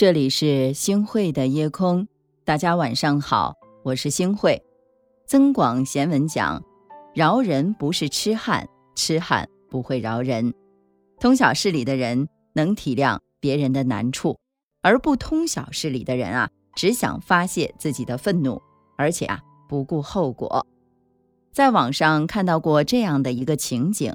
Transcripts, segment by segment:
这里是星汇的夜空，大家晚上好，我是星汇。增广贤文讲，饶人不是痴汉，痴汉不会饶人。通晓事理的人能体谅别人的难处，而不通晓事理的人啊，只想发泄自己的愤怒，而且啊不顾后果。在网上看到过这样的一个情景：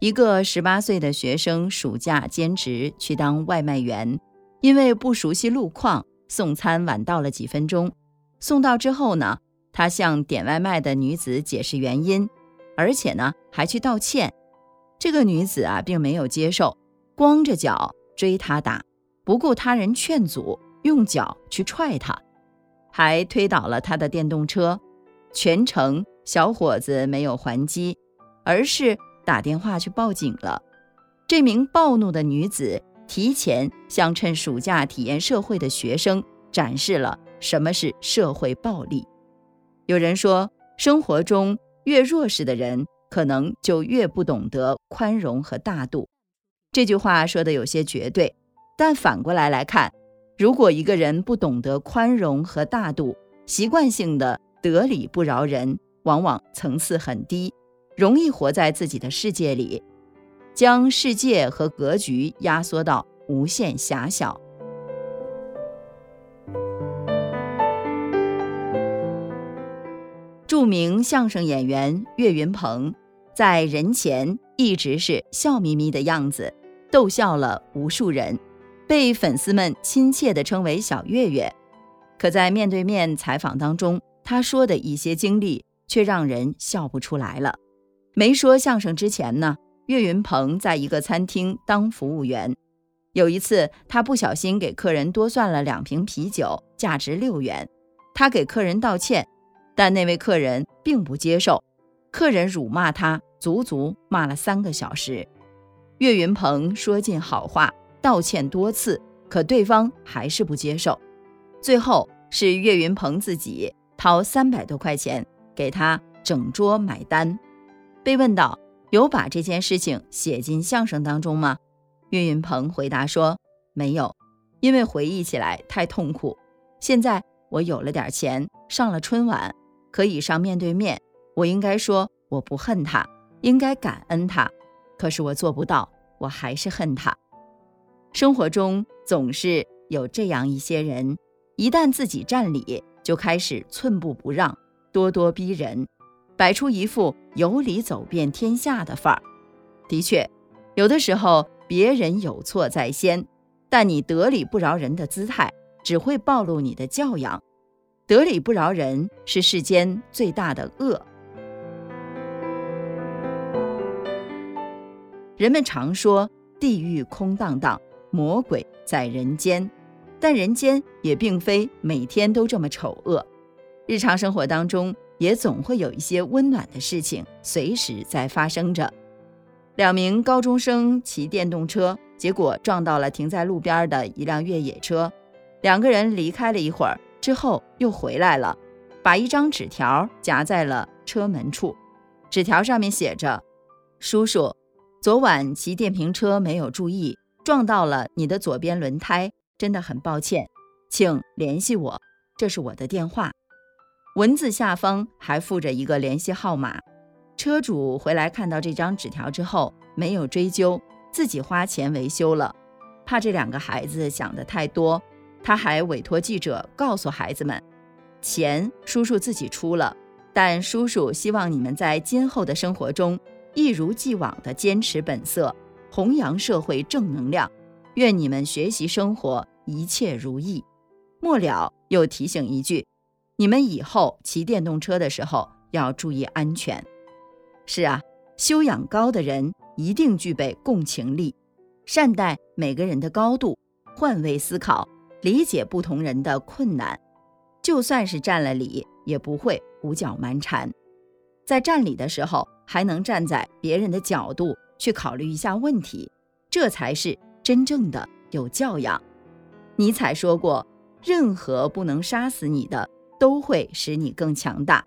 一个十八岁的学生暑假兼职去当外卖员。因为不熟悉路况，送餐晚到了几分钟。送到之后呢，他向点外卖的女子解释原因，而且呢还去道歉。这个女子啊并没有接受，光着脚追他打，不顾他人劝阻，用脚去踹他，还推倒了他的电动车。全程小伙子没有还击，而是打电话去报警了。这名暴怒的女子。提前向趁暑假体验社会的学生展示了什么是社会暴力。有人说，生活中越弱势的人，可能就越不懂得宽容和大度。这句话说的有些绝对，但反过来来看，如果一个人不懂得宽容和大度，习惯性的得理不饶人，往往层次很低，容易活在自己的世界里。将世界和格局压缩到无限狭小。著名相声演员岳云鹏在人前一直是笑眯眯的样子，逗笑了无数人，被粉丝们亲切地称为“小岳岳”。可在面对面采访当中，他说的一些经历却让人笑不出来了。没说相声之前呢？岳云鹏在一个餐厅当服务员，有一次他不小心给客人多算了两瓶啤酒，价值六元。他给客人道歉，但那位客人并不接受，客人辱骂他，足足骂了三个小时。岳云鹏说尽好话，道歉多次，可对方还是不接受。最后是岳云鹏自己掏三百多块钱给他整桌买单。被问到。有把这件事情写进相声当中吗？岳云鹏回答说：“没有，因为回忆起来太痛苦。现在我有了点钱，上了春晚，可以上面对面，我应该说我不恨他，应该感恩他。可是我做不到，我还是恨他。生活中总是有这样一些人，一旦自己占理，就开始寸步不让，咄咄逼人。”摆出一副有理走遍天下的范儿，的确，有的时候别人有错在先，但你得理不饶人的姿态，只会暴露你的教养。得理不饶人是世间最大的恶。人们常说地狱空荡荡，魔鬼在人间，但人间也并非每天都这么丑恶。日常生活当中。也总会有一些温暖的事情随时在发生着。两名高中生骑电动车，结果撞到了停在路边的一辆越野车。两个人离开了一会儿之后又回来了，把一张纸条夹在了车门处。纸条上面写着：“叔叔，昨晚骑电瓶车没有注意，撞到了你的左边轮胎，真的很抱歉，请联系我，这是我的电话。”文字下方还附着一个联系号码。车主回来看到这张纸条之后，没有追究，自己花钱维修了。怕这两个孩子想的太多，他还委托记者告诉孩子们：钱叔叔自己出了，但叔叔希望你们在今后的生活中一如既往的坚持本色，弘扬社会正能量。愿你们学习生活一切如意。末了又提醒一句。你们以后骑电动车的时候要注意安全。是啊，修养高的人一定具备共情力，善待每个人的高度，换位思考，理解不同人的困难。就算是占了理，也不会胡搅蛮缠。在占理的时候，还能站在别人的角度去考虑一下问题，这才是真正的有教养。尼采说过：“任何不能杀死你的。”都会使你更强大。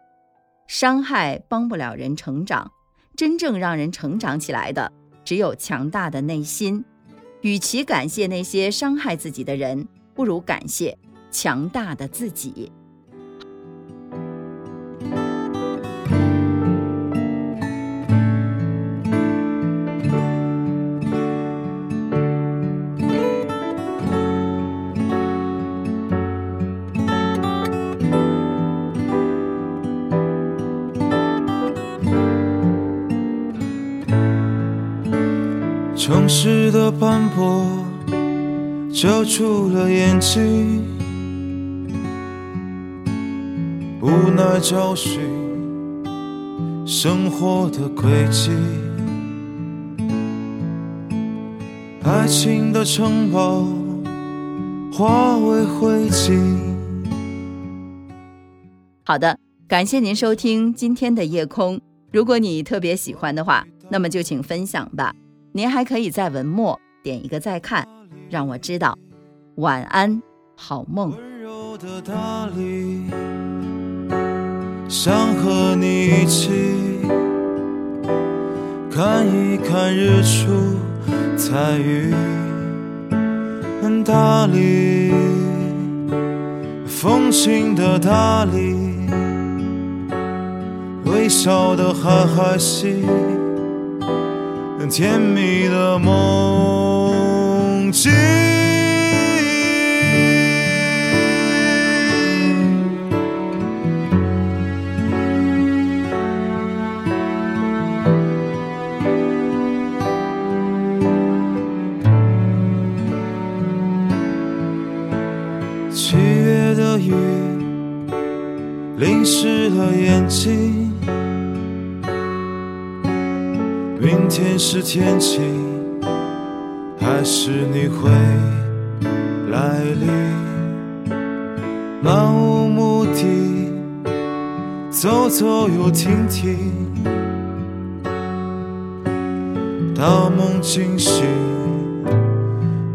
伤害帮不了人成长，真正让人成长起来的，只有强大的内心。与其感谢那些伤害自己的人，不如感谢强大的自己。城市的斑驳遮住了眼睛，无奈找寻生活的轨迹。爱情的城堡化为灰烬。好的，感谢您收听今天的夜空。如果你特别喜欢的话，那么就请分享吧。您还可以在文末点一个再看，让我知道。晚安，好梦。温柔的大理，想和你一起看一看日出彩云。大理，风情的大理，微笑的海海西。甜蜜的梦境。七月的雨淋湿了眼睛。明天是天晴，还是你会来临？漫无目的，走走又停停，大梦惊醒，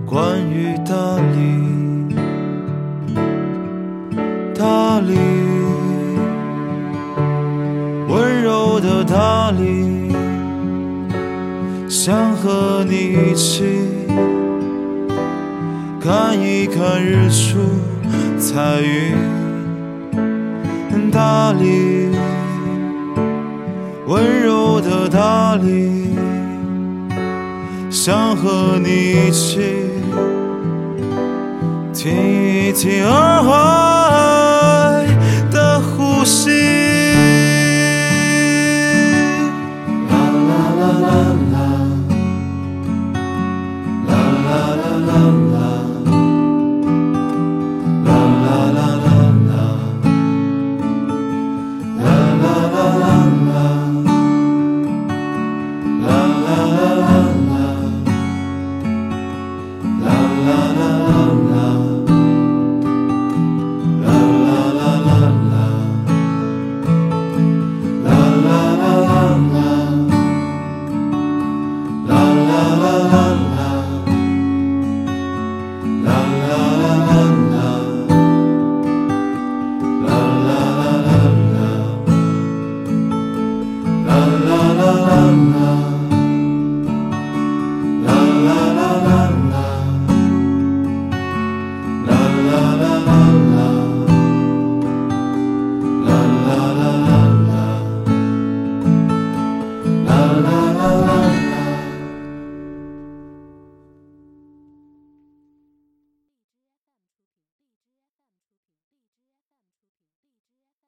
关于大理，大理，温柔的大理。想和你一起看一看日出彩云，大理，温柔的大理。想和你一起听一听洱海。